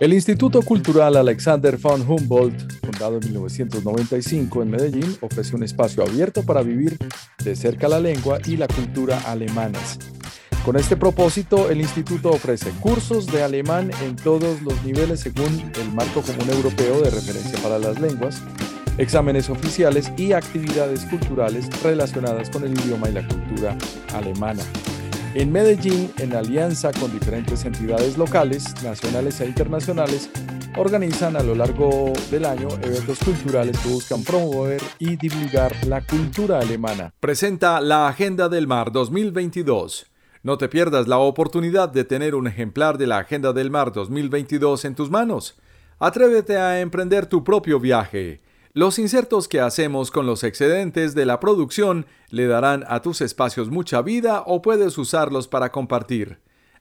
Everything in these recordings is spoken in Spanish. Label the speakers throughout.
Speaker 1: El Instituto Cultural Alexander von Humboldt, fundado en 1995 en Medellín, ofrece un espacio abierto para vivir de cerca la lengua y la cultura alemanas. Con este propósito, el instituto ofrece cursos de alemán en todos los niveles según el marco común europeo de referencia para las lenguas, exámenes oficiales y actividades culturales relacionadas con el idioma y la cultura alemana. En Medellín, en alianza con diferentes entidades locales, nacionales e internacionales, organizan a lo largo del año eventos culturales que buscan promover y divulgar la cultura alemana. Presenta la Agenda del Mar 2022. No te pierdas la oportunidad de tener un ejemplar de la Agenda del Mar 2022 en tus manos. Atrévete a emprender tu propio viaje. Los insertos que hacemos con los excedentes de la producción le darán a tus espacios mucha vida o puedes usarlos para compartir.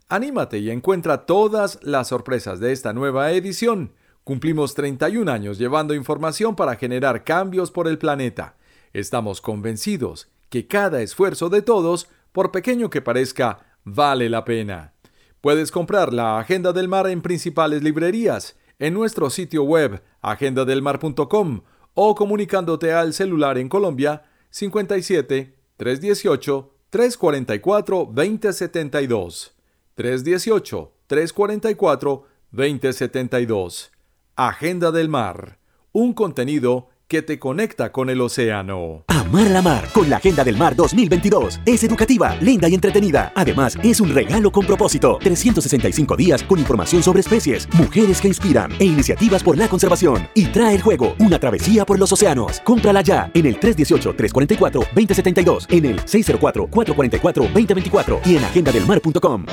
Speaker 1: Anímate y encuentra todas las sorpresas de esta nueva edición. Cumplimos 31 años llevando información para generar cambios por el planeta. Estamos convencidos que cada esfuerzo de todos, por pequeño que parezca, vale la pena. Puedes comprar la Agenda del Mar en principales librerías, en nuestro sitio web agendadelmar.com o comunicándote al celular en Colombia 57 318 344 2072. 318 344 2072. Agenda del Mar. Un contenido que te conecta con el océano.
Speaker 2: Amar la mar con la Agenda del Mar 2022. Es educativa, linda y entretenida. Además, es un regalo con propósito. 365 días con información sobre especies, mujeres que inspiran e iniciativas por la conservación. Y trae el juego, una travesía por los océanos. Cómprala ya en el 318-344-2072, en el 604-444-2024 y en agendadelmar.com.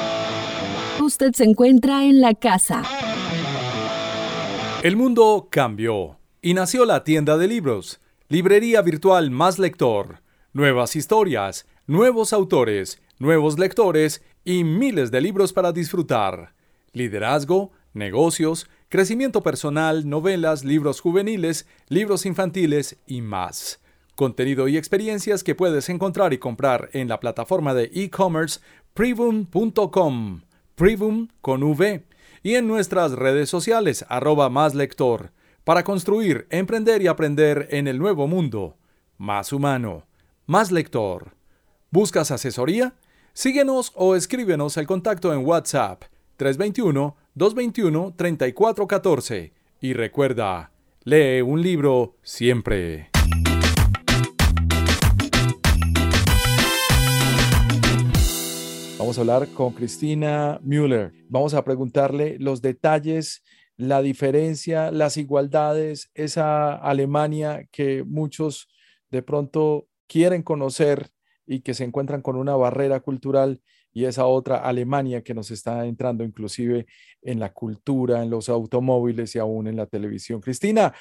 Speaker 3: Usted se encuentra en la casa.
Speaker 1: El mundo cambió y nació la tienda de libros, librería virtual más lector, nuevas historias, nuevos autores, nuevos lectores y miles de libros para disfrutar. Liderazgo, negocios, crecimiento personal, novelas, libros juveniles, libros infantiles y más. Contenido y experiencias que puedes encontrar y comprar en la plataforma de e-commerce privum.com, privum con V, y en nuestras redes sociales arroba más lector para construir, emprender y aprender en el nuevo mundo, más humano, más lector. ¿Buscas asesoría? Síguenos o escríbenos el contacto en WhatsApp 321-221-3414 y recuerda, lee un libro siempre. Vamos a hablar con Cristina Müller. Vamos a preguntarle los detalles la diferencia, las igualdades, esa Alemania que muchos de pronto quieren conocer y que se encuentran con una barrera cultural y esa otra Alemania que nos está entrando inclusive en la cultura, en los automóviles y aún en la televisión. Cristina,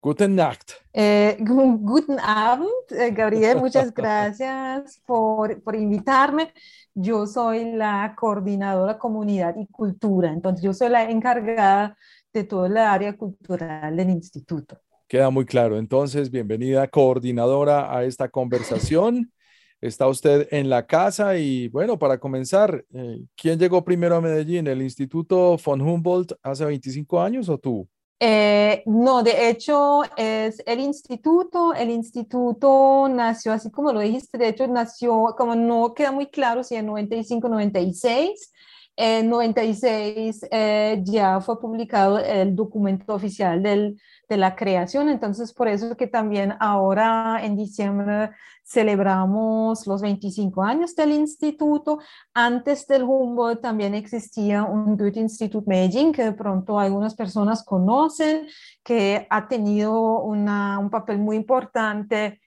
Speaker 1: Guten Nacht.
Speaker 4: Eh, guten Abend, eh, Gabriel, muchas gracias por, por, invitarme. Yo soy la coordinadora comunidad y cultura, entonces yo soy la encargada de toda la área cultural del instituto.
Speaker 1: Queda muy claro. Entonces, bienvenida coordinadora a esta conversación. Está usted en la casa y bueno, para comenzar, eh, ¿quién llegó primero a Medellín? ¿El Instituto von Humboldt hace 25 años o tú?
Speaker 4: Eh, no, de hecho es el instituto, el instituto nació así como lo dijiste, de hecho nació, como no queda muy claro si en 95, 96, en 96 eh, ya fue publicado el documento oficial del, de la creación. Entonces, por eso que también ahora en diciembre celebramos los 25 años del instituto. Antes del Humboldt también existía un Goethe Institut Medellín, que de pronto algunas personas conocen, que ha tenido una, un papel muy importante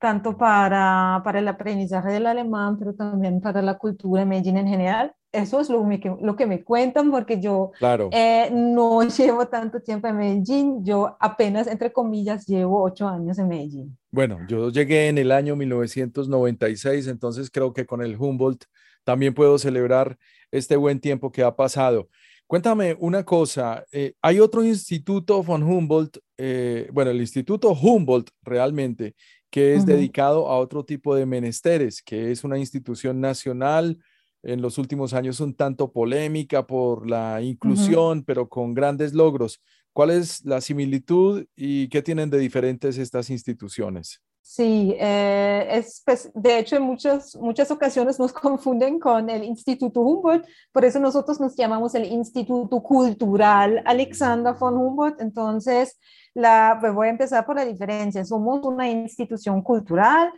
Speaker 4: tanto para, para el aprendizaje del alemán, pero también para la cultura de Medellín en general eso es lo, lo, que me cuentan porque yo
Speaker 1: claro.
Speaker 4: eh, no llevo tanto tiempo en Medellín, yo apenas, entre comillas, llevo ocho años en Medellín.
Speaker 1: Bueno, yo llegué en el año 1996, entonces creo que con el Humboldt también puedo celebrar este buen tiempo que ha pasado. Cuéntame una cosa, eh, hay otro instituto von Humboldt, eh, bueno, el Instituto Humboldt realmente, que es dedicado a otro tipo de menesteres, que es una institución nacional, en los últimos años un tanto polémica por la inclusión, pero con grandes logros. ¿Cuál es la similitud y qué tienen de diferentes estas instituciones?
Speaker 4: Sí, eh, es, pues, de hecho en muchas, muchas ocasiones nos confunden con el Instituto Humboldt, por eso nosotros nos llamamos el Instituto Cultural Alexander von Humboldt. Entonces, la, pues voy a empezar por la diferencia. Somos una institución cultural,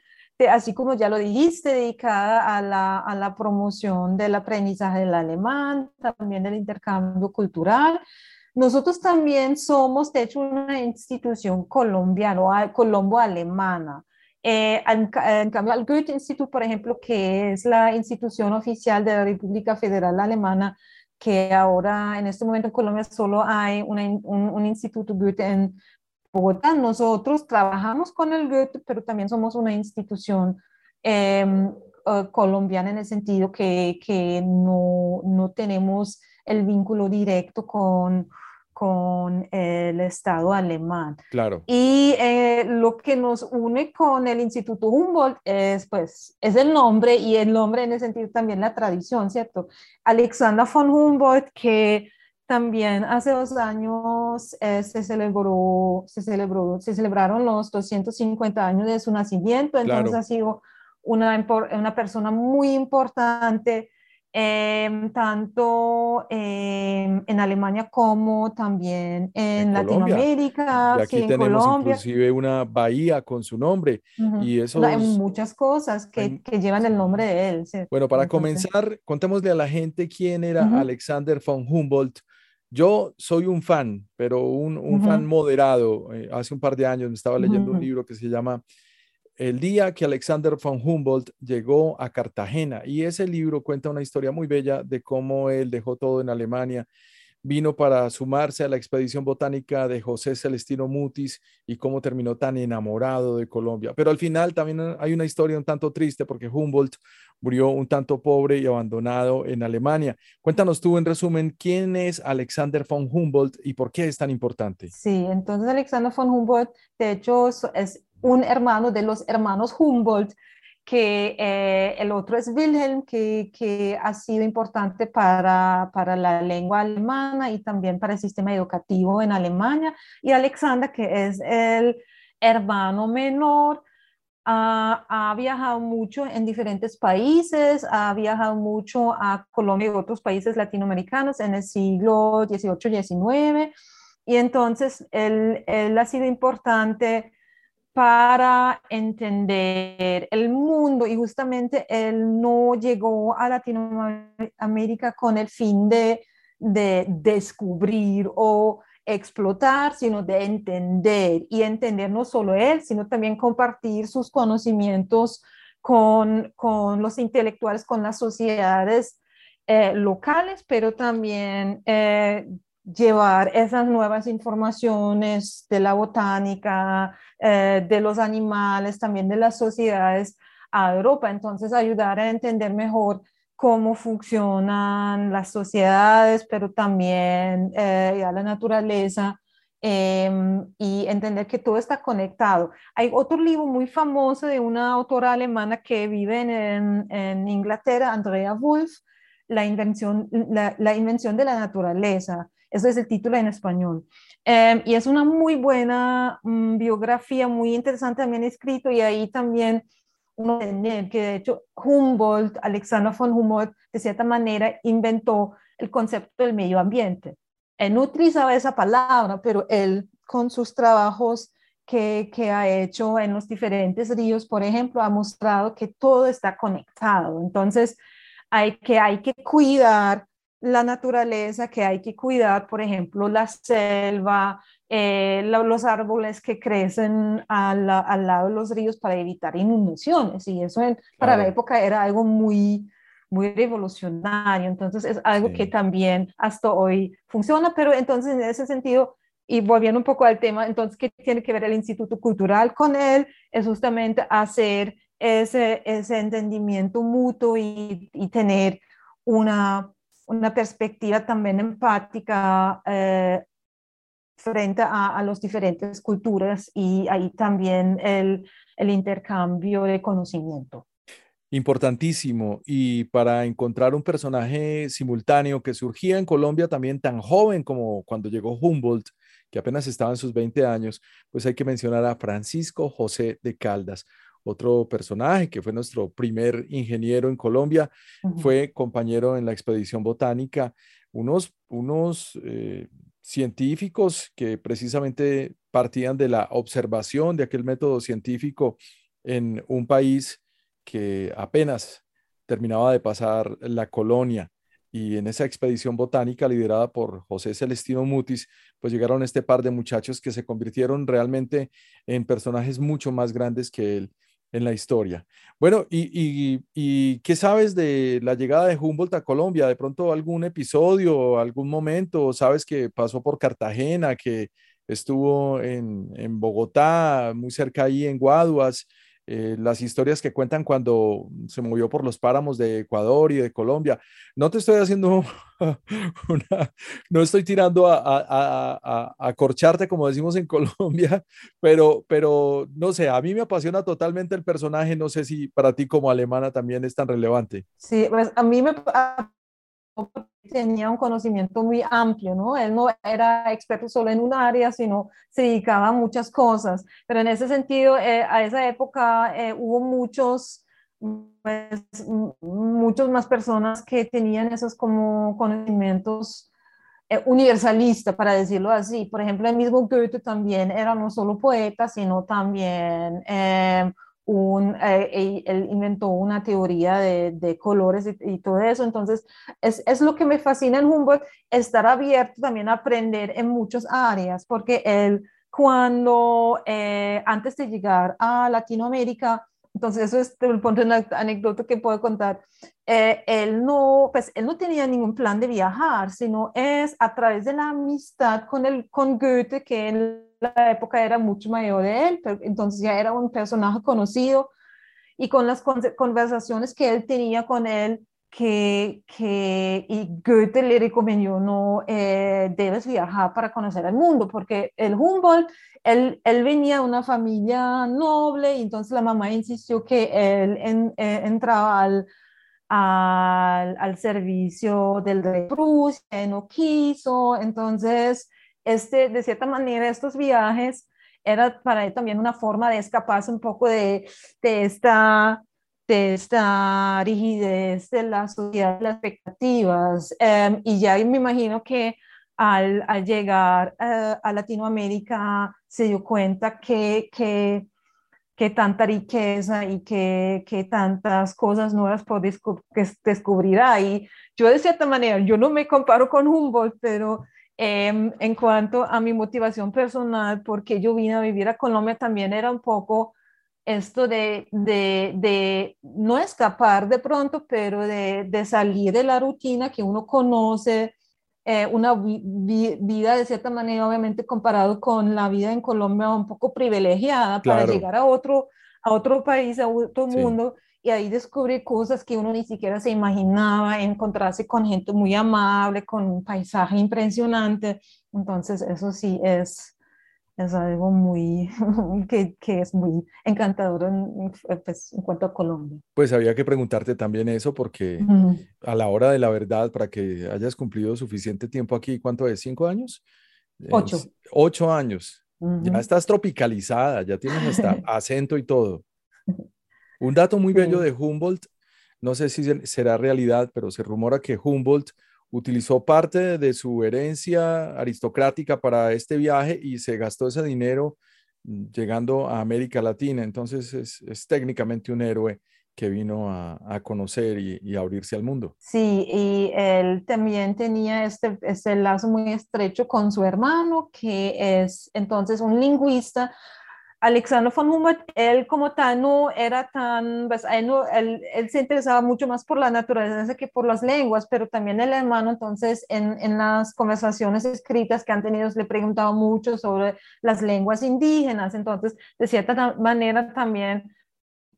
Speaker 4: así como ya lo dijiste, dedicada a la, a la promoción del aprendizaje del alemán, también del intercambio cultural. Nosotros también somos, de hecho, una institución colombiana, colombo-alemana. Eh, en, en, cambio, el Goethe Institut, por ejemplo, que es la institución oficial de la República Federal Alemana, que ahora en este momento en Colombia solo hay un, un, instituto Goethe en Bogotá. Nosotros trabajamos con el Goethe, pero también somos una institución em, eh, colombiana en el sentido que, que no, no, tenemos el vínculo directo con, con el Estado alemán.
Speaker 1: Claro.
Speaker 4: Y eh, lo que nos une con el Instituto Humboldt es, pues, es el nombre y el nombre en el sentido también la tradición, ¿cierto? Alexander von Humboldt, que también hace dos años eh, se, celebró, se, celebró, se celebraron los 250 años de su nacimiento, entonces ha sido una, una persona muy importante, em, tanto em, en Alemania como también en, Latinoamérica,
Speaker 1: y aquí tenemos inclusive una bahía con su nombre. y eso
Speaker 4: Hay muchas cosas que, que, llevan el nombre de él.
Speaker 1: Bueno, para comenzar, contémosle a la gente quién era Alexander von Humboldt yo soy un fan, pero un, fan moderado. Eh, hace un par de años me estaba leyendo un libro que se llama El día que Alexander von Humboldt llegó a Cartagena. Y ese libro cuenta una historia muy bella de cómo él dejó todo en Alemania vino para sumarse a la expedición botánica de José Celestino Mutis y cómo terminó tan enamorado de Colombia. Pero al final también hay una historia un tanto triste porque Humboldt murió un tanto pobre y abandonado en Alemania. Cuéntanos tú en resumen quién es Alexander von Humboldt y por qué es tan importante.
Speaker 4: Sí, entonces Alexander von Humboldt, de hecho, es un hermano de los hermanos Humboldt que eh, el otro es Wilhelm, que, que ha sido importante para, para, la lengua alemana y también para el sistema educativo en Alemania, y Alexander, que es el hermano menor, ha viajado mucho en diferentes países, ha viajado mucho a Colombia y otros países latinoamericanos en el siglo XVIII, XIX, y entonces él, él ha sido importante para entender el mundo. Y justamente él no llegó a Latinoamérica con el fin de, de descubrir o explotar, sino de entender. Y entender no solo él, sino también compartir sus conocimientos con, con los intelectuales, con las sociedades eh, locales, pero también eh, llevar esas nuevas informaciones de la botánica, eh, de los animales, también de las sociedades a Europa. Entonces, ayudar a entender mejor cómo funcionan las sociedades, pero también eh, la naturaleza em, y entender que todo está conectado. Hay otro libro muy famoso de una autora alemana que vive en, en Inglaterra, Andrea Wolf, la invención, la invención de la naturaleza. Eso es el título en español. Em, y es una muy buena mm, biografía, muy interesante también escrito, y ahí también uno que de hecho Humboldt, Alexander von Humboldt, de cierta manera inventó el concepto del medio ambiente. Él no utilizaba esa palabra, pero él con sus trabajos que, que, ha hecho en los diferentes ríos, por ejemplo, ha mostrado que todo está conectado. Entonces, hay que, hay que cuidar la naturaleza, que hay que cuidar, por ejemplo, la selva, eh, los árboles que crecen al, lado de los ríos para evitar inundaciones. Y eso para la época era algo muy, muy revolucionario. Entonces es algo que también hasta hoy funciona, pero entonces en ese sentido, y volviendo un poco al tema, entonces, ¿qué tiene que ver el Instituto Cultural con él? Es justamente hacer ese, ese entendimiento mutuo y, y tener una, una perspectiva también empática eh, frente a, a las diferentes culturas y ahí también el, el intercambio de conocimiento.
Speaker 1: Importantísimo. Y para encontrar un personaje simultáneo que surgía en Colombia también tan joven como cuando llegó Humboldt, que apenas estaba en sus 20 años, pues hay que mencionar a Francisco José de Caldas, otro personaje que fue nuestro primer ingeniero en Colombia, fue compañero en la expedición botánica, unos, unos eh, científicos que precisamente partían de la observación de aquel método científico en un país que apenas terminaba de pasar la colonia. Y en esa expedición botánica liderada por José Celestino Mutis, pues llegaron este par de muchachos que se convirtieron realmente en personajes mucho más grandes que él en la historia. Bueno, y, qué sabes de la llegada de Humboldt a Colombia? ¿De pronto algún episodio, algún momento? ¿Sabes que pasó por Cartagena, que estuvo en, en Bogotá, muy cerca ahí en Guaduas? Eh, las historias que cuentan cuando se movió por los páramos de Ecuador y de Colombia. No te estoy haciendo una, no estoy tirando a, a, a, corcharte como decimos en Colombia, pero, pero no sé, a mí me apasiona totalmente el personaje, no sé si para ti como alemana también es tan relevante.
Speaker 4: Sí, pues a mí me tenía un conocimiento muy amplio, ¿no? Él no era experto solo en un área, sino se dedicaba a muchas cosas. Pero en ese sentido, eh, a esa época eh, hubo muchos, pues, muchos más personas que tenían esos como conocimientos eh, universalistas, para decirlo así. Por ejemplo, el mismo Goethe también era no solo poeta, sino también un, eh, él inventó una teoría de, de colores y, todo eso. Entonces, es, es, lo que me fascina en Humboldt, estar abierto también a aprender en muchas áreas, porque él, cuando, eh, antes de llegar a Latinoamérica, entonces eso es el punto de una anécdota que puedo contar, eh, él, no, pues, él no tenía ningún plan de viajar, sino es a través de la amistad con, el, con Goethe, que él la época era mucho mayor de él, entonces ya era un personaje conocido y con las conversaciones que él tenía con él, que, que y Goethe le recomendó, no, eh, debes viajar para conocer el mundo, porque el Humboldt, él, él, venía de una familia noble entonces la mamá insistió que él eh, entraba al, al, al, servicio del rey Prusia, no quiso, entonces este, de cierta manera, estos viajes era para él también una forma de escaparse un poco de, de esta de esta rigidez de la sociedad, de las expectativas. Em, y ya me imagino que al, al llegar eh, a Latinoamérica se dio cuenta que, que, que tanta riqueza y que, que, tantas cosas nuevas por descubrir Y yo de cierta manera, yo no me comparo con Humboldt, pero Em, en cuanto a mi motivación personal, porque yo vine a vivir a Colombia, también era un poco esto de, de, de no escapar de pronto, pero de, de, salir de la rutina que uno conoce, eh, una vida de cierta manera, obviamente comparado con la vida en Colombia, un poco privilegiada para llegar a otro, a otro país, a otro mundo y ahí descubrí cosas que uno ni siquiera se imaginaba, encontrarse con gente muy amable, con un paisaje impresionante. Entonces, eso sí es, es algo muy, que, que es muy encantador en, pues, en, cuanto a Colombia.
Speaker 1: Pues había que preguntarte también eso porque a la hora de la verdad, para que hayas cumplido suficiente tiempo aquí, ¿cuánto es? ¿Cinco años?
Speaker 4: Ocho.
Speaker 1: ocho años. Ya estás tropicalizada, ya tienes hasta acento y todo. Un dato muy bello de Humboldt, no sé si será realidad, pero se rumora que Humboldt utilizó parte de su herencia aristocrática para este viaje y se gastó ese dinero mm, llegando a América Latina. Entonces es, técnicamente un héroe que vino a, conocer y, a abrirse al mundo.
Speaker 4: Sí, y él también tenía este, este lazo muy estrecho con su hermano, que es entonces un lingüista Alexander von Humboldt, él como tal no era tan, pues, él, él, se interesaba mucho más por la naturaleza que por las lenguas, pero también el hermano, entonces, en, en las conversaciones escritas que han tenido, le preguntaba mucho sobre las lenguas indígenas, entonces, de cierta manera también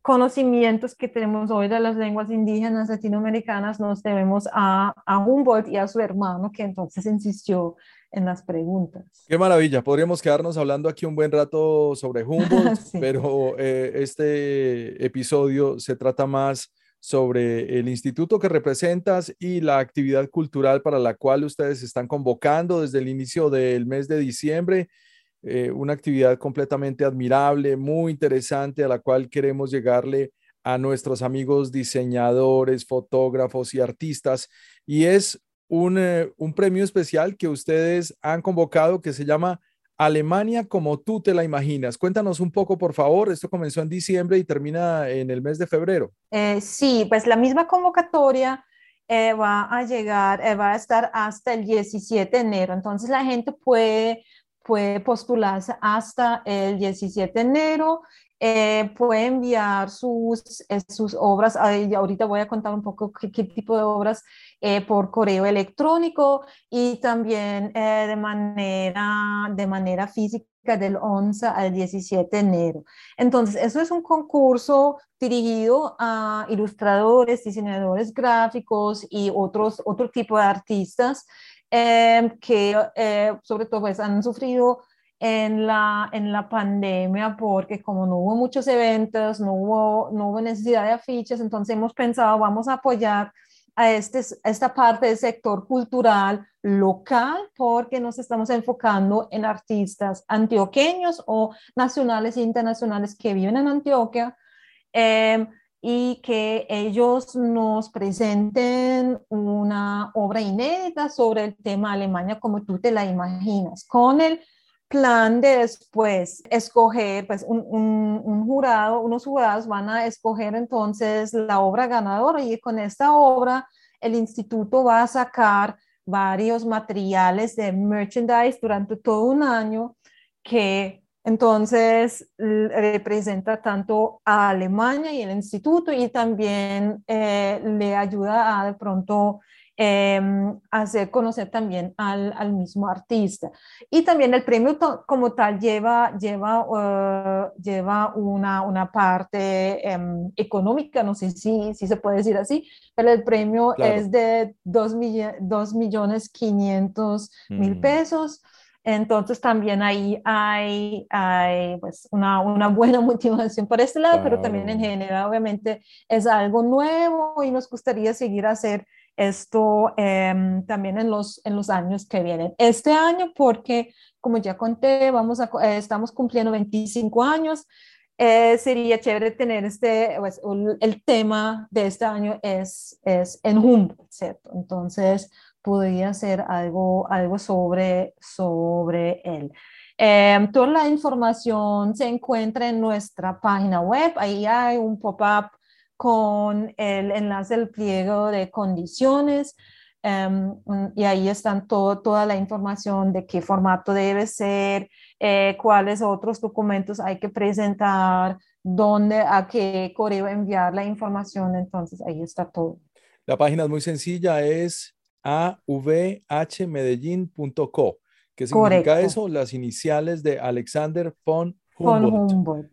Speaker 4: conocimientos que tenemos hoy de las lenguas indígenas latinoamericanas nos debemos a, a Humboldt y a su hermano, que entonces insistió en las preguntas.
Speaker 1: Qué maravilla, podríamos quedarnos hablando aquí un buen rato sobre Humboldt, pero eh, este episodio se trata más sobre el instituto que representas y la actividad cultural para la cual ustedes están convocando desde el inicio del mes de diciembre. Eh, una actividad completamente admirable, muy interesante, a la cual queremos llegarle a nuestros amigos diseñadores, fotógrafos y artistas. Y es eh, un, premio especial que ustedes han convocado que se llama Alemania como tú te la imaginas. Cuéntanos un poco, por favor. Esto comenzó en diciembre y termina en el mes de febrero.
Speaker 4: Eh, sí, pues la misma convocatoria eh, va a llegar, va a estar hasta el 17 de enero. Entonces la gente puede, puede postularse hasta el 17 de enero eh, puede enviar sus, eh, sus obras, ahorita voy a contar un poco qué, tipo de obras eh, por correo electrónico y también de, manera, de manera física del 11 al 17 de enero. Entonces, eso es un concurso dirigido a ilustradores, diseñadores gráficos y otros, otro tipo de artistas que sobre todo pues, han sufrido en la, en la pandemia porque como no hubo muchos eventos, no hubo, no hubo necesidad de afiches, entonces hemos pensado, vamos a apoyar a, este, esta parte del sector cultural local porque nos estamos enfocando en artistas antioqueños o nacionales e internacionales que viven en Antioquia. Em, y que ellos nos presenten una obra inédita sobre el tema Alemania como tú te la imaginas, con el plan de después escoger, pues un, un, jurado, unos jurados van a escoger entonces la obra ganadora y con esta obra el instituto va a sacar varios materiales de merchandise durante todo un año que entonces representa tanto a Alemania y el instituto y también eh, le ayuda a de pronto Em, hacer conocer también al, al, mismo artista. Y también el premio como tal lleva, lleva, uh, lleva una, una parte em, económica, no sé si, si se puede decir así, pero el premio es de 2, millones 500 mil mm. pesos. Entonces también ahí hay, hay pues una, una, buena motivación por este lado, pero también en general obviamente es algo nuevo y nos gustaría seguir hacer esto em, también en los, en los años que vienen. Este año, porque como ya conté, vamos a, eh, estamos cumpliendo 25 años, eh, sería chévere tener este, pues, el tema de este año es, es en Humboldt, ¿cierto? Entonces, podría ser algo, algo sobre, sobre él. Em, toda la información se encuentra en nuestra página web, ahí hay un pop-up con el enlace del pliego de condiciones em, y ahí están todo, toda la información de qué formato debe ser, eh, cuáles otros documentos hay que presentar, dónde, a qué correo enviar la información. Entonces ahí está todo.
Speaker 1: La página es muy sencilla, es avhmedellín.co. ¿Qué significa eso? Las iniciales de Alexander von Humboldt. Von Humboldt.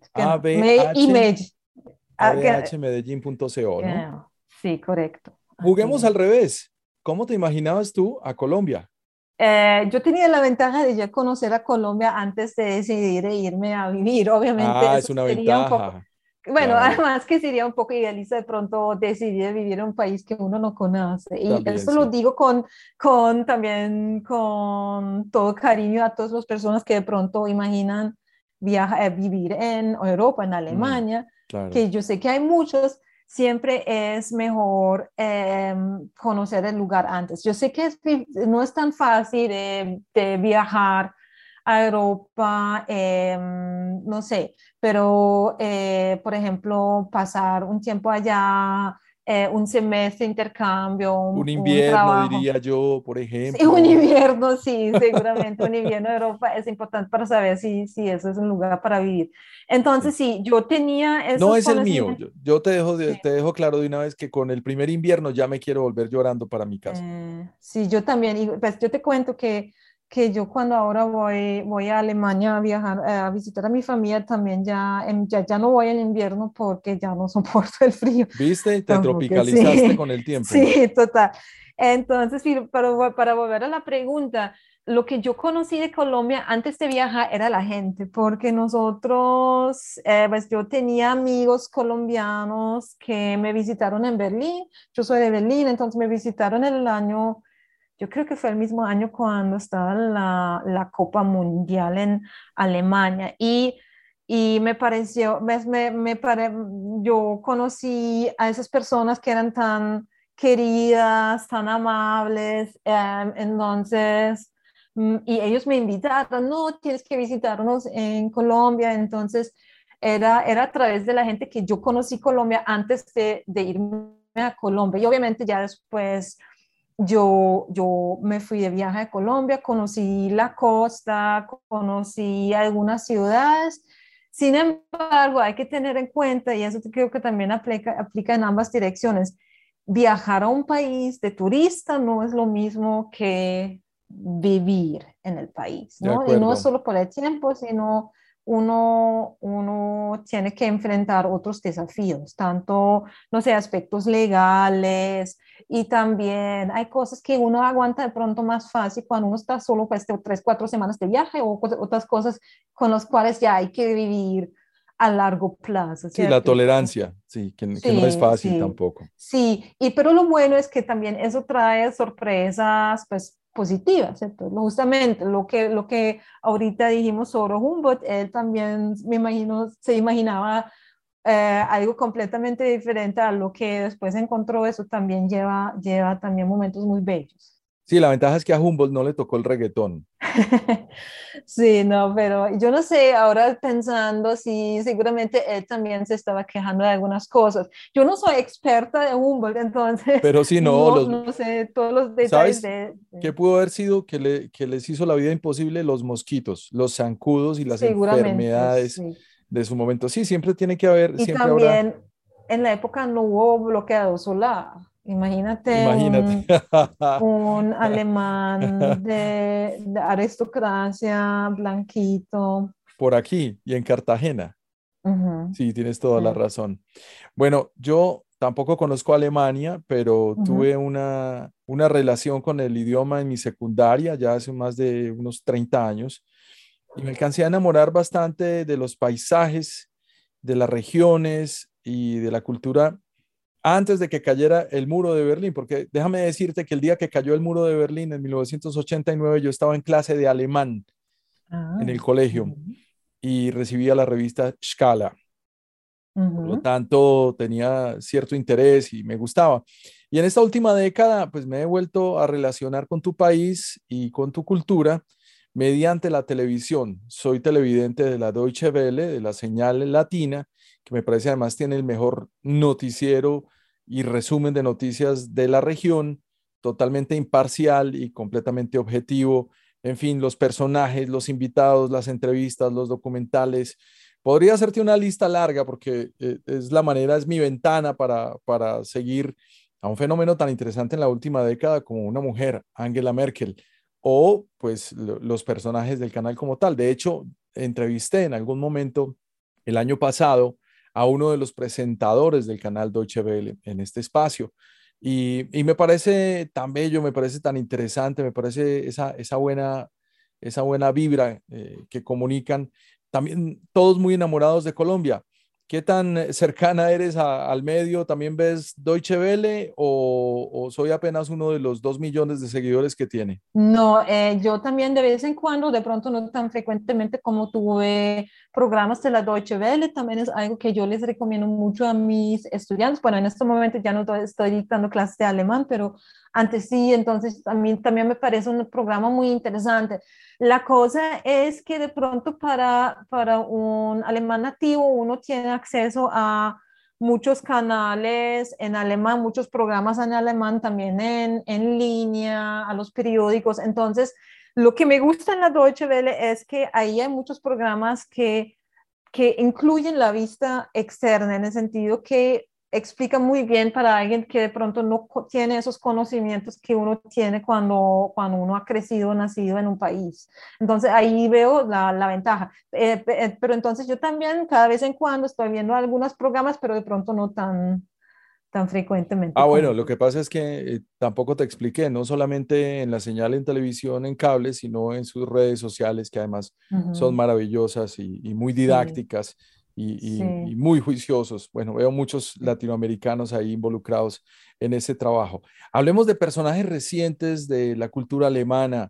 Speaker 1: ABHmedellín.co, ¿no?
Speaker 4: Sí, correcto.
Speaker 1: Juguemos al revés. ¿Cómo te imaginabas tú a Colombia?
Speaker 4: Eh, yo tenía la ventaja de ya conocer a Colombia antes de decidir irme a vivir, obviamente.
Speaker 1: Ah, es una ventaja.
Speaker 4: bueno, además que sería un poco idealista de pronto decidir vivir en un país que uno no conoce. Y eso lo digo con, con también con todo cariño a todas las personas que de pronto imaginan viajar, eh, vivir en Europa, en Alemania que yo sé que hay muchos, siempre es mejor em, conocer el lugar antes. Yo sé que no es tan fácil de viajar a Europa, em, no sé, pero eh, por ejemplo, pasar un tiempo allá, eh, un semestre intercambio.
Speaker 1: Un, invierno, diría yo, por ejemplo.
Speaker 4: Sí, un invierno, sí, seguramente un invierno de Europa es importante para saber si, si eso es un lugar para vivir. Entonces, sí, yo tenía...
Speaker 1: No es el mío, yo, te, dejo, te dejo claro de una vez que con el primer invierno ya me quiero volver llorando para mi casa.
Speaker 4: Eh, sí, yo también, y pues yo te cuento que que yo cuando ahora voy, voy a Alemania a viajar, eh, a visitar a mi familia, también ya, ya, ya no voy en invierno porque ya no soporto el frío.
Speaker 1: ¿Viste? Te tropicalizaste con el tiempo.
Speaker 4: Sí, total. Entonces, para, para volver a la pregunta, lo que yo conocí de Colombia antes de viajar era la gente, porque nosotros, eh, pues yo tenía amigos colombianos que me visitaron en Berlín, yo soy de Berlín, entonces me visitaron en el año yo creo que fue el mismo año cuando estaba la, la Copa Mundial en Alemania y, y me pareció, me, me pare, yo conocí a esas personas que eran tan queridas, tan amables, em, entonces, mm, y ellos me invitaron, no, tienes que visitarnos en Colombia, entonces era, era a través de la gente que yo conocí Colombia antes de, de irme a Colombia y obviamente ya después yo, yo me fui de viaje a Colombia, conocí la costa, conocí algunas ciudades. Sin embargo, hay que tener en cuenta, y eso creo que también aplica, aplica en ambas direcciones, viajar a un país de turista no es lo mismo que vivir en el país, ¿no? Y no es solo por el tiempo, sino uno, uno tiene que enfrentar otros desafíos, tanto, no sé, aspectos legales y también hay cosas que uno aguanta de pronto más fácil cuando uno está solo pues, tres, cuatro semanas de viaje o otras cosas con las cuales ya hay que vivir a largo plazo.
Speaker 1: Sí, la tolerancia, sí que, no es fácil tampoco.
Speaker 4: Sí, y pero lo bueno es que también eso trae sorpresas, pues positivas, ¿cierto? Justamente lo que, lo que ahorita dijimos sobre Humboldt, él también, me imagino, se imaginaba eh, algo completamente diferente a lo que después encontró, eso también lleva, lleva también momentos muy bellos.
Speaker 1: Sí, la ventaja es que a Humboldt no le tocó el reggaetón.
Speaker 4: sí, no, pero yo no sé, ahora pensando, sí, seguramente él también se estaba quejando de algunas cosas. Yo no soy experta de Humboldt, entonces.
Speaker 1: Pero sí, no,
Speaker 4: no, sé todos los detalles de,
Speaker 1: ¿Qué pudo haber sido que, le, que les hizo la vida imposible los mosquitos, los zancudos y las enfermedades de su momento? Sí, siempre tiene que haber.
Speaker 4: Y también en la época no hubo bloqueado solar. Imagínate, Un, alemán de, aristocracia, blanquito.
Speaker 1: Por aquí y en Cartagena. Sí, tienes toda la razón. Bueno, yo tampoco conozco Alemania, pero tuve una, una relación con el idioma en mi secundaria ya hace más de unos 30 años y me alcancé a enamorar bastante de los paisajes, de las regiones y de la cultura antes de que cayera el muro de Berlín, porque déjame decirte que el día que cayó el muro de Berlín en 1989 yo estaba en clase de alemán en el ah, colegio y recibía la revista Scala. Por lo tanto, tenía cierto interés y me gustaba. Y en esta última década, pues me he vuelto a relacionar con tu país y con tu cultura mediante la televisión. Soy televidente de la Deutsche Welle, de la señal latina, que me parece además tiene el mejor noticiero y resumen de noticias de la región, totalmente imparcial y completamente objetivo. En fin, los personajes, los invitados, las entrevistas, los documentales. Podría hacerte una lista larga porque eh, es la manera, es mi ventana para, para seguir a un fenómeno tan interesante en la última década como una mujer, Angela Merkel, o pues los personajes del canal como tal. De hecho, entrevisté en algún momento el año pasado a uno de los presentadores del canal Deutsche Welle en este espacio. Y, me parece tan bello, me parece tan interesante, me parece esa, esa, buena, esa buena vibra eh, que comunican. También todos muy enamorados de Colombia. ¿Qué tan cercana eres al medio? ¿También ves Deutsche Welle o, soy apenas uno de los dos millones de seguidores que tiene?
Speaker 4: No, eh, yo también de vez en cuando, de pronto no tan frecuentemente como tuve programas de la Deutsche Welle, también es algo que yo les recomiendo mucho a mis estudiantes. Bueno, en este momento ya no estoy dictando clases de alemán, pero antes sí, entonces a mí también me parece un programa muy interesante. La cosa es que de pronto para, para un alemán nativo uno tiene acceso a muchos canales en alemán, muchos programas en alemán también en, en línea, a los periódicos. Entonces, lo que me gusta en la Deutsche Welle es que ahí hay muchos programas que, que incluyen la vista externa, en el sentido que explica muy bien para alguien que de pronto no tiene esos conocimientos que uno tiene cuando, cuando uno ha crecido, nacido en un país. Entonces ahí veo la, la ventaja. Eh, eh, pero entonces yo también cada vez en cuando estoy viendo algunos programas, pero de pronto no tan, tan frecuentemente.
Speaker 1: Ah, bueno, lo que pasa es que eh, tampoco te expliqué, no solamente en la señal en televisión, en cable, sino en sus redes sociales, que además son maravillosas y, muy didácticas y, muy juiciosos. Bueno, veo muchos latinoamericanos ahí involucrados en ese trabajo. Hablemos de personajes recientes de la cultura alemana.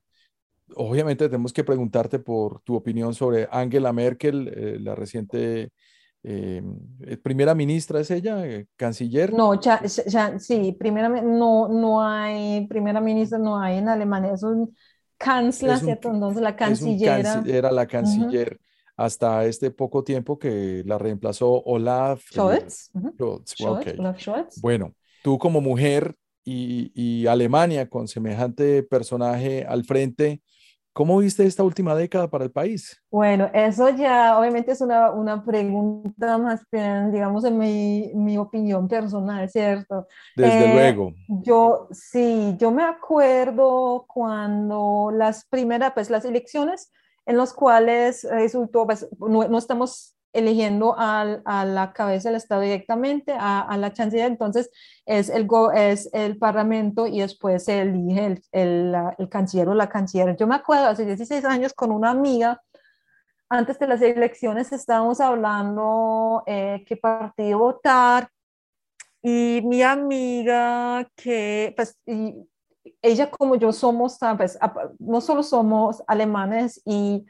Speaker 1: Obviamente tenemos que preguntarte por tu opinión sobre Angela Merkel, eh, la reciente eh, eh, primera ministra es ella, eh, canciller.
Speaker 4: No, ya, sí, primera, no, no hay, primera ministra no hay en Alemania, es un canciller, ¿cierto? Entonces la cancillera.
Speaker 1: era la canciller hasta este poco tiempo que la reemplazó Olaf
Speaker 4: Scholz.
Speaker 1: Scholz, Bueno, tú como mujer y, y Alemania con semejante personaje al frente, ¿Cómo viste esta última década para el país?
Speaker 4: Bueno, eso ya obviamente es una, una pregunta más digamos, en mi, mi opinión personal, ¿cierto?
Speaker 1: Desde
Speaker 4: eh,
Speaker 1: luego.
Speaker 4: Yo, sí, yo me acuerdo cuando las primeras, pues las elecciones en las cuales resultó, pues no, no estamos eligiendo al, a la cabeza del Estado directamente, a, a, la chancillería, entonces es el, es el Parlamento y después se elige el, el, el, canciller o la canciller. Yo me acuerdo hace 16 años con una amiga, antes de las elecciones estábamos hablando eh, qué partido votar y mi amiga que, pues, y ella como yo somos, pues, no solo somos alemanes y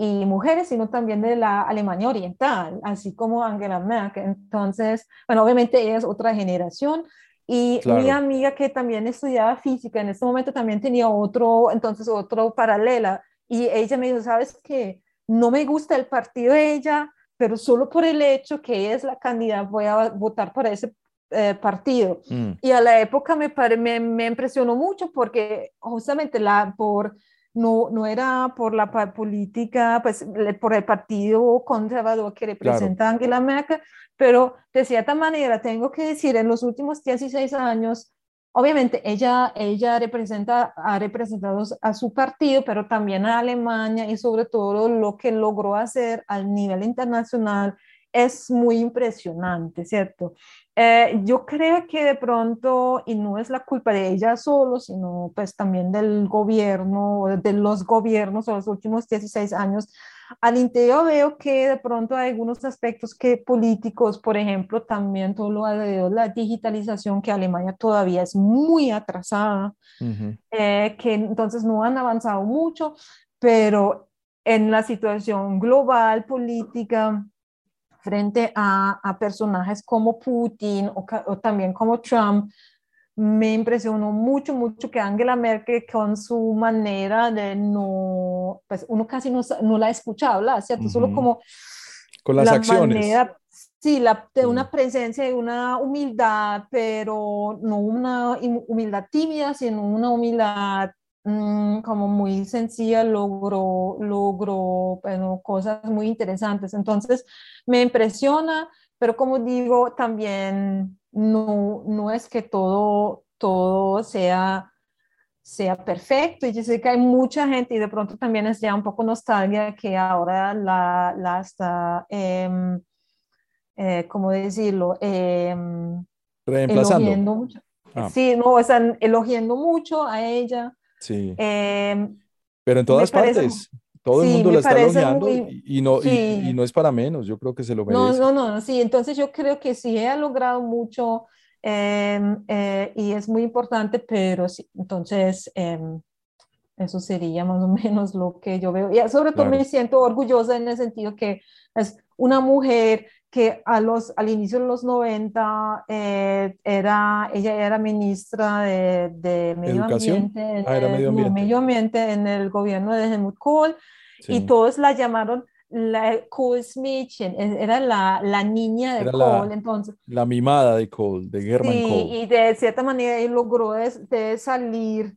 Speaker 4: y mujeres, sino también de la Alemania Oriental, así como Angela Merkel. Entonces, bueno, obviamente ella es otra generación. Y mi amiga que también estudiaba física, en este momento también tenía otro, entonces otro paralela. Y ella me dijo, ¿sabes qué? No me gusta el partido de ella, pero solo por el hecho que ella es la candidata voy a votar por ese eh, partido. Mm. Y a la época me, me, me, impresionó mucho porque justamente la, por no, no era por la política, pues por el partido conservador que representa Angela Merkel, pero de cierta manera tengo que decir, en los últimos 16 años, obviamente ella, ella representa, ha representado a su partido, pero también a Alemania y sobre todo lo que logró hacer al nivel internacional es muy impresionante, ¿cierto? Eh, yo creo que de pronto, y no es la culpa de ella solo, sino pues también del gobierno, de los gobiernos de los últimos 16 años, al interior veo que de pronto hay algunos aspectos que políticos, por ejemplo, también todo lo de la digitalización, que Alemania todavía es muy atrasada, eh, que entonces no han avanzado mucho, pero en la situación global, política, frente a, personajes como Putin o, también como Trump, me impresionó mucho, mucho que Angela Merkel con su manera de no, pues uno casi no, no la escucha hablar, ¿cierto? Solo como...
Speaker 1: Con las acciones.
Speaker 4: sí, la, de una presencia, de una humildad, pero no una humildad tímida, sino una humildad Mm, como muy sencilla, logró, logró bueno, cosas muy interesantes. Entonces, me impresiona, pero como digo, también no, no es que todo, todo sea, sea perfecto. Y yo sé que hay mucha gente y de pronto también es ya un poco nostalgia que ahora la, la está, eh, eh, ¿cómo decirlo? Em,
Speaker 1: Reemplazando.
Speaker 4: mucho. Ah. Sí, no, están elogiando mucho a ella.
Speaker 1: Sí. Em, Pero en todas partes. Todo el mundo la está elogiando y, no, y, no es para menos, yo creo que se lo merece.
Speaker 4: No, no, no, sí, entonces yo creo que sí ha logrado mucho em, eh, y es muy importante, pero sí, entonces em, eso sería más o menos lo que yo veo. Y sobre todo me siento orgullosa en el sentido que Es una mujer que a los, al inicio de los 90 eh, era, ella era ministra de, de medio, ambiente, en
Speaker 1: ah, era medio, ambiente.
Speaker 4: medio ambiente en el gobierno de Helmut Kohl y todos la llamaron la Kohl Smitchen, era la, la niña de Kohl, entonces.
Speaker 1: La mimada de Kohl, de German sí, Kohl.
Speaker 4: Y de cierta manera él logró de, salir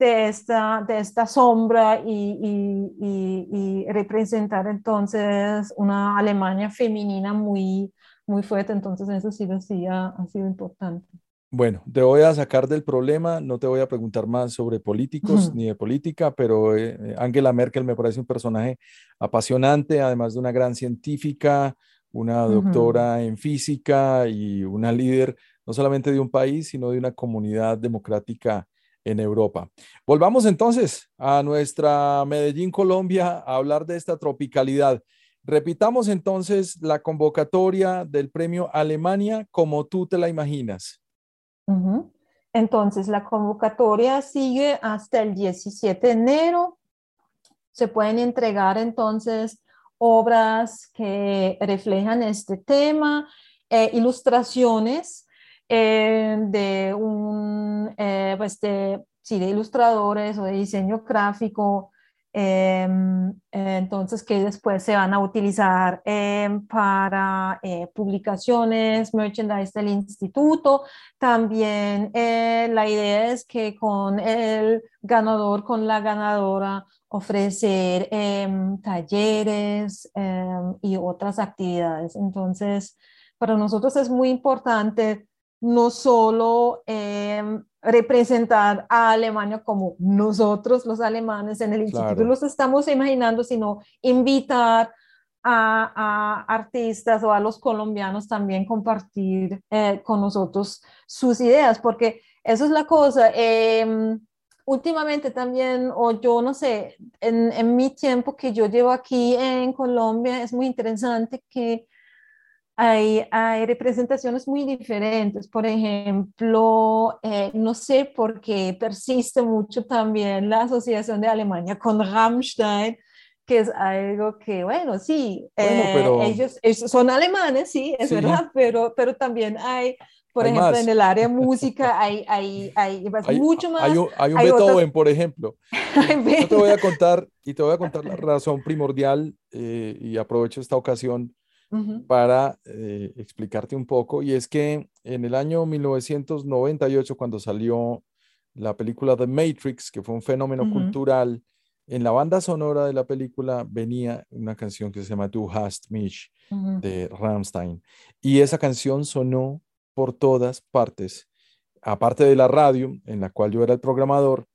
Speaker 4: de esta, de esta sombra y, y, y, representar entonces una Alemania femenina muy, muy fuerte, entonces eso sí, sí ha, ha sido importante.
Speaker 1: Bueno, te voy a sacar del problema, no te voy a preguntar más sobre políticos ni de política, pero eh, Angela Merkel me parece un personaje apasionante, además de una gran científica, una doctora en física y una líder no solamente de un país, sino de una comunidad democrática en Europa. Volvamos entonces a nuestra Medellín, Colombia, a hablar de esta tropicalidad. Repitamos entonces la convocatoria del premio Alemania como tú te la imaginas.
Speaker 4: Entonces, la convocatoria sigue hasta el 17 de enero. Se pueden entregar entonces obras que reflejan este tema, eh, ilustraciones eh, de un, eh, pues de, sí, de ilustradores o de diseño gráfico Em, entonces, que después se van a utilizar em, para eh, publicaciones, merchandise del instituto. También eh, la idea es que con el ganador, con la ganadora, ofrecer talleres y otras actividades. Entonces, para nosotros es muy importante no solo representar a Alemania como nosotros los alemanes en el instituto los estamos imaginando, sino invitar a, artistas o a los colombianos también compartir eh, con nosotros sus ideas, porque eso es la cosa. Em, últimamente también, o yo no sé, en, en mi tiempo que yo llevo aquí en Colombia, es muy interesante que hay, representaciones muy diferentes. Por ejemplo, eh, no sé por qué persiste mucho también la asociación de Alemania con Rammstein, que es algo que, bueno, sí, eh, ellos, son alemanes, sí, es verdad, pero, pero también hay por ejemplo, en el área de música hay, hay, hay, mucho más.
Speaker 1: Hay un, hay un Beethoven, por ejemplo. Yo te voy a contar, y te voy a contar la razón primordial, eh, y aprovecho esta ocasión para eh, explicarte un poco. Y es que en el año 1998, cuando salió la película The Matrix, que fue un fenómeno cultural, en la banda sonora de la película venía una canción que se llama Du hast mich de Rammstein. Y esa canción sonó por todas partes, aparte de la radio, en la cual yo era el programador,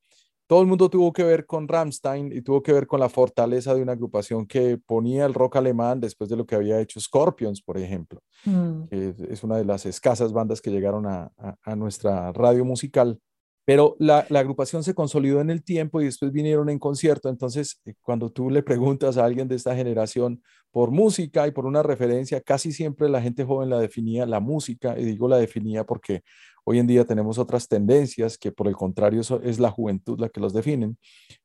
Speaker 1: todo el mundo tuvo que ver con Rammstein y tuvo que ver con la fortaleza de una agrupación que ponía el rock alemán después de lo que había hecho Scorpions, por ejemplo. Mm. es una de las escasas bandas que llegaron a, nuestra radio musical. Pero la, la, agrupación se consolidó en el tiempo y después vinieron en concierto. Entonces, eh, cuando tú le preguntas a alguien de esta generación por música y por una referencia, casi siempre la gente joven la definía la música, y digo la definía porque Hoy en día tenemos otras tendencias que por el contrario es la juventud la que los definen,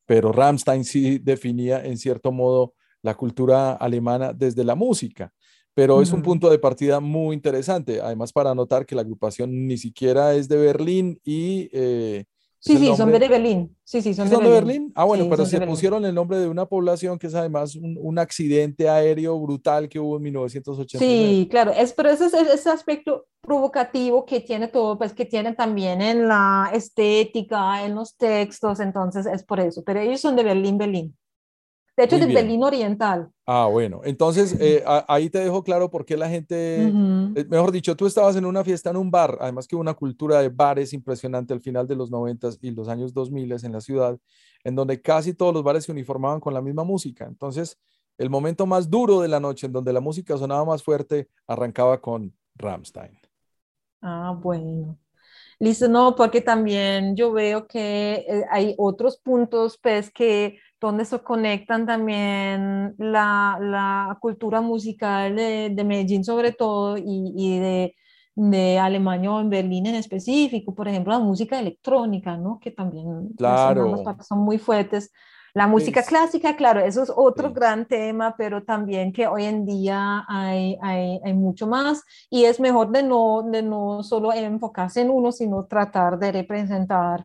Speaker 1: pero Rammstein sí definía en cierto modo la cultura alemana desde la música, pero es un punto de partida muy interesante, además para notar que la agrupación ni siquiera es de Berlín y eh,
Speaker 4: Sí, sí, son de Berlín. Sí, sí, son,
Speaker 1: de, Berlín? Ah, bueno, pero se pusieron el nombre de una población que es además un, accidente aéreo brutal que hubo en 1980.
Speaker 4: Sí, claro, es, pero ese es ese aspecto provocativo que tiene todo, pues que tiene también en la estética, en los textos, entonces es por eso, pero ellos son de Berlín, Berlín. De hecho, de Berlín Oriental.
Speaker 1: Ah, bueno. Entonces, eh, ahí te dejo claro por qué la gente, eh, mejor dicho, tú estabas en una fiesta en un bar, además que una cultura de bares impresionante al final de los 90 y los años 2000 en la ciudad, en donde casi todos los bares se uniformaban con la misma música. Entonces, el momento más duro de la noche, en donde la música sonaba más fuerte, arrancaba con Rammstein.
Speaker 4: Ah, bueno. Listo, no, porque también yo veo que eh, hay otros puntos, pues, que donde se conectan también la, la cultura musical de, de, Medellín sobre todo y, y de, de, Alemania o en Berlín en específico, por ejemplo, la música electrónica, ¿no? Que también
Speaker 1: claro.
Speaker 4: son, muy fuertes. La música clásica, claro, eso es otro gran tema, pero también que hoy en día hay, hay, hay, mucho más y es mejor de no, de no solo enfocarse en uno, sino tratar de representar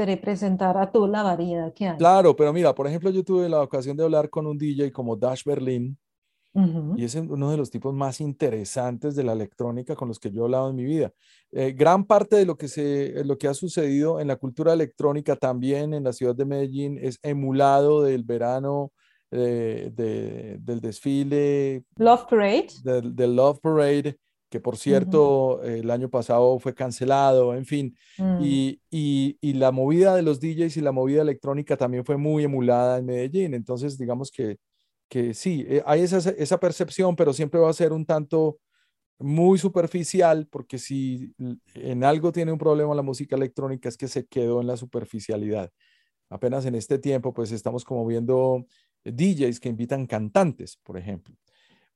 Speaker 4: de representar a toda la variedad que hay.
Speaker 1: Claro, pero mira, por ejemplo, yo tuve la ocasión de hablar con un DJ como Dash Berlin, y es uno de los tipos más interesantes de la electrónica con los que yo he hablado en mi vida. Eh, gran parte de lo que, se, lo que ha sucedido en la cultura electrónica también en la ciudad de Medellín es emulado del verano, del desfile.
Speaker 4: Love Parade.
Speaker 1: Del, Love Parade, que por cierto el año pasado fue cancelado, en fin. Mm. Y, y, y, la movida de los DJs y la movida electrónica también fue muy emulada en Medellín. Entonces, digamos que que sí, eh, hay esa, esa percepción, pero siempre va a ser un tanto muy superficial, porque si en algo tiene un problema la música electrónica es que se quedó en la superficialidad. Apenas en este tiempo, pues estamos como viendo DJs que invitan cantantes, por ejemplo.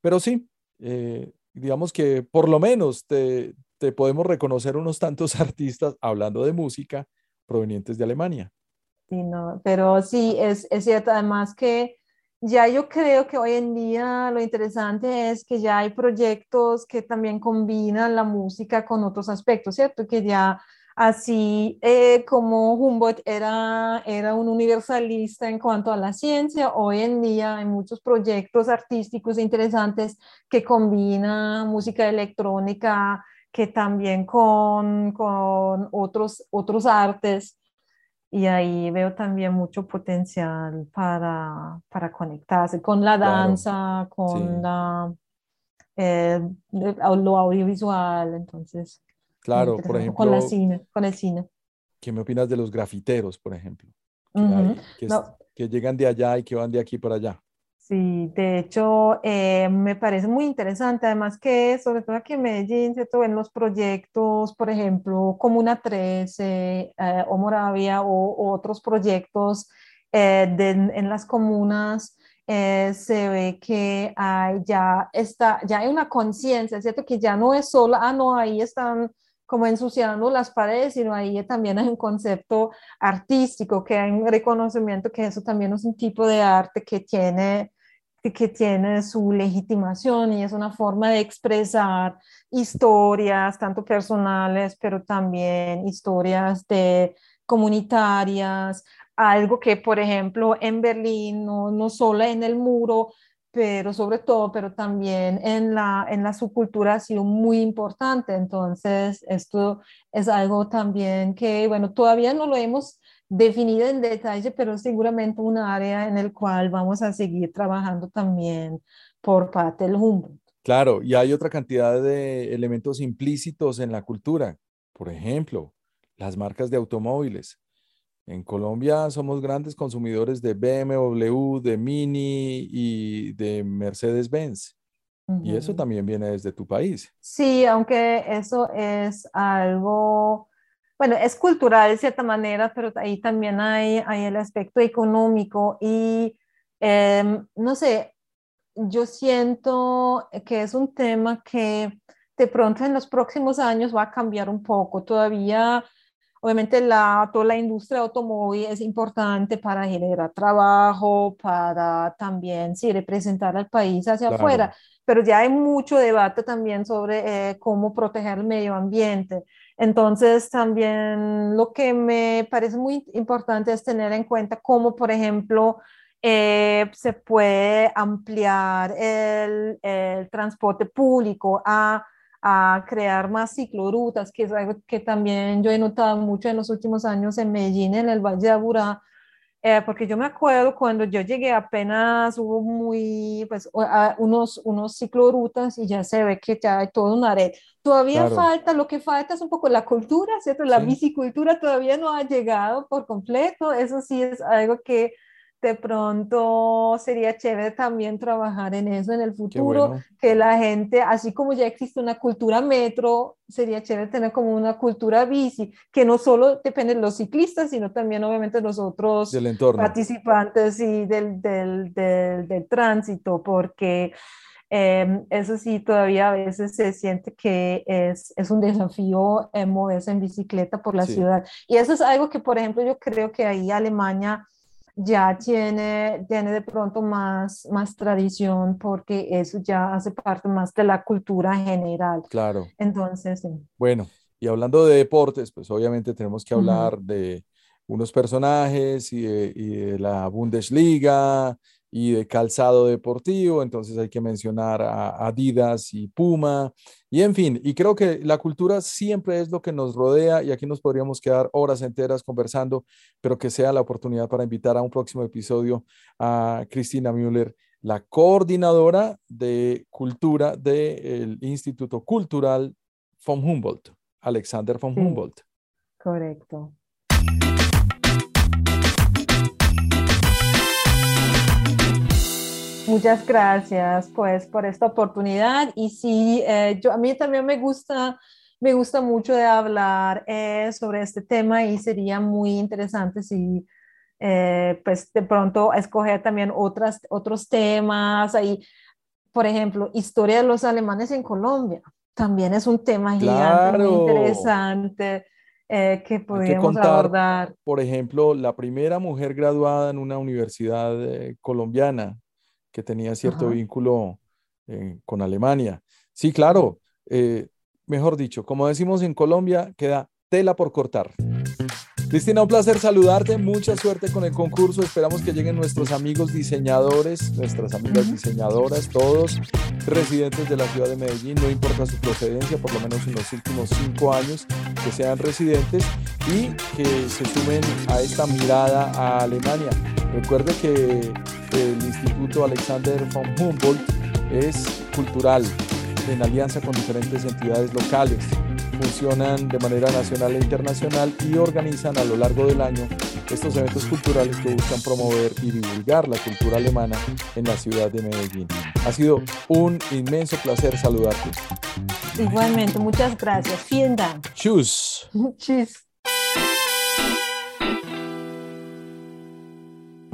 Speaker 1: Pero sí, eh, digamos que por lo menos te, te podemos reconocer unos tantos artistas hablando de música provenientes de Alemania.
Speaker 4: Sí, no, pero sí, es, es cierto además que ya yo creo que hoy en día lo interesante es que ya hay proyectos que también combinan la música con otros aspectos, ¿cierto? Que ya así eh, como Humboldt era, era un universalista en cuanto a la ciencia, hoy en día hay muchos proyectos artísticos interesantes que combinan música electrónica, que también con, con otros, otros artes y ahí veo también mucho potencial para, para conectarse con la danza, con la, eh, lo audiovisual, entonces.
Speaker 1: Claro, por ejemplo.
Speaker 4: Con, la cine, con el cine.
Speaker 1: ¿Qué me opinas de los grafiteros, por ejemplo? Que, que llegan de allá y que van de aquí para allá.
Speaker 4: Sí, de hecho, eh, me parece muy interesante, además que sobre todo aquí en Medellín, ¿cierto? En los proyectos, por ejemplo, Comuna 13 eh, o Moravia o, otros proyectos eh, en las comunas, se ve que hay ya, está, ya hay una conciencia, ¿cierto? Que ya no es solo, ah, no, ahí están como ensuciando las paredes, sino ahí también hay un concepto artístico, que hay un reconocimiento que eso también es un tipo de arte que tiene que tiene su legitimación y es una forma de expresar historias, tanto personales, pero también historias de comunitarias, algo que, por ejemplo, en Berlín, no, no solo en el muro, pero sobre todo, pero también en la, en la subcultura ha sido muy importante. Entonces, esto es algo también que, bueno, todavía no lo hemos definida en detalle, pero seguramente un área en el cual vamos a seguir trabajando también por parte del Humboldt.
Speaker 1: Claro, y hay otra cantidad de elementos implícitos en la cultura. Por ejemplo, las marcas de automóviles. En Colombia somos grandes consumidores de BMW, de Mini y de Mercedes-Benz. Y eso también viene desde tu país.
Speaker 4: Sí, aunque eso es algo bueno, es cultural de cierta manera, pero ahí también hay, hay el aspecto económico y em, no sé, yo siento que es un tema que de pronto en los próximos años va a cambiar un poco. Todavía, obviamente, la, toda la industria automóvil es importante para generar trabajo, para también, sí, representar al país hacia afuera, pero ya hay mucho debate también sobre eh, cómo proteger el medio ambiente. Entonces, también lo que me parece muy importante es tener en cuenta cómo, por ejemplo, eh, se puede ampliar el, transporte público a, a, crear más ciclorutas, que es algo que también yo he notado mucho en los últimos años en Medellín, en el Valle de Aburrá, eh, porque yo me acuerdo cuando yo llegué apenas hubo muy, pues, unos, unos ciclorutas y ya se ve que ya hay toda una red. Todavía falta, lo que falta es un poco la cultura, ¿cierto? La bicicultura todavía no ha llegado por completo, eso sí es algo que de pronto sería chévere también trabajar en eso en el futuro, que la gente, así como ya existe una cultura metro, sería chévere tener como una cultura bici, que no solo depende de los ciclistas, sino también obviamente de los otros participantes y del, del, del, del tránsito, porque em, eso sí, todavía a veces se siente que es, es un desafío eh, moverse en bicicleta por la ciudad. Y eso es algo que, por ejemplo, yo creo que ahí Alemania ya tiene, tiene de pronto más, más tradición porque eso ya hace parte más de la cultura general.
Speaker 1: Claro.
Speaker 4: Entonces, sí.
Speaker 1: Bueno, y hablando de deportes, pues obviamente tenemos que hablar de unos personajes y de, la Bundesliga y de calzado deportivo, entonces hay que mencionar a Adidas y Puma, y en fin, y creo que la cultura siempre es lo que nos rodea y aquí nos podríamos quedar horas enteras conversando, pero que sea la oportunidad para invitar a un próximo episodio a Cristina Müller, la coordinadora de cultura del Instituto Cultural von Humboldt, Alexander von Humboldt.
Speaker 4: Correcto. Muchas gracias pues por esta oportunidad y sí, eh, yo, a mí también me gusta, me gusta mucho de hablar eh, sobre este tema y sería muy interesante si eh, pues de pronto escoger también otras, otros temas ahí, por ejemplo, historia de los alemanes en Colombia, también es un tema gigante, muy interesante. que podríamos abordar.
Speaker 1: Por ejemplo, la primera mujer graduada en una universidad colombiana, que tenía cierto vínculo eh, con Alemania. Sí, claro, eh, mejor dicho, como decimos en Colombia, queda tela por cortar. Cristina, un placer saludarte, mucha suerte con el concurso, esperamos que lleguen nuestros amigos diseñadores, nuestras amigas diseñadoras, todos residentes de la ciudad de Medellín, no importa su procedencia, por lo menos en los últimos cinco años, que sean residentes y que se sumen a esta mirada a Alemania. Recuerde que el Instituto Alexander von Humboldt es cultural, en alianza con diferentes entidades locales. Funcionan de manera nacional e internacional y organizan a lo largo del año estos eventos culturales que buscan promover y divulgar la cultura alemana en la ciudad de Medellín. Ha sido un inmenso placer saludarte.
Speaker 4: Igualmente, muchas gracias. Vielen Dank.
Speaker 1: Tschüss.
Speaker 4: Tschüss.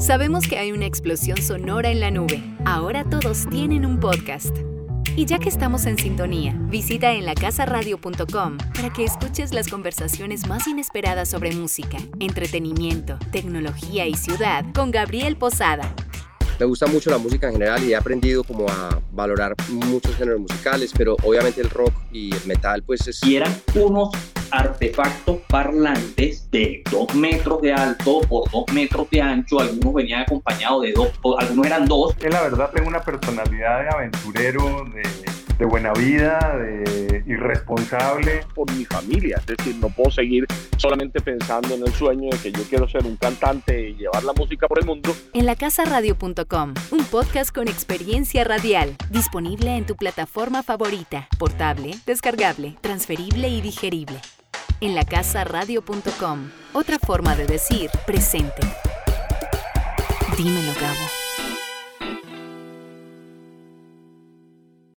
Speaker 5: Sabemos que hay una explosión sonora en la nube. Ahora todos tienen un podcast. Y ya que estamos en sintonía, visita en lacasaradio.com para que escuches las conversaciones más inesperadas sobre música, entretenimiento, tecnología y ciudad con Gabriel Posada.
Speaker 6: Me gusta mucho la música en general y he aprendido como a valorar muchos géneros musicales, pero obviamente el rock y el metal pues es...
Speaker 7: Y eran unos artefactos parlantes de dos metros de alto por dos metros de ancho, algunos venían acompañados de dos, algunos eran dos.
Speaker 8: En la verdad tengo una personalidad de aventurero, de, de buena vida, de irresponsable.
Speaker 9: Por mi familia, es decir, no puedo seguir solamente pensando en el sueño de que yo quiero ser un cantante y llevar la música por el mundo.
Speaker 5: En lacasaradio.com, un podcast con experiencia radial, disponible en tu plataforma favorita, portable, descargable, transferible y digerible en lacasaradio.com. Otra forma de decir presente. Dímelo, Gabo.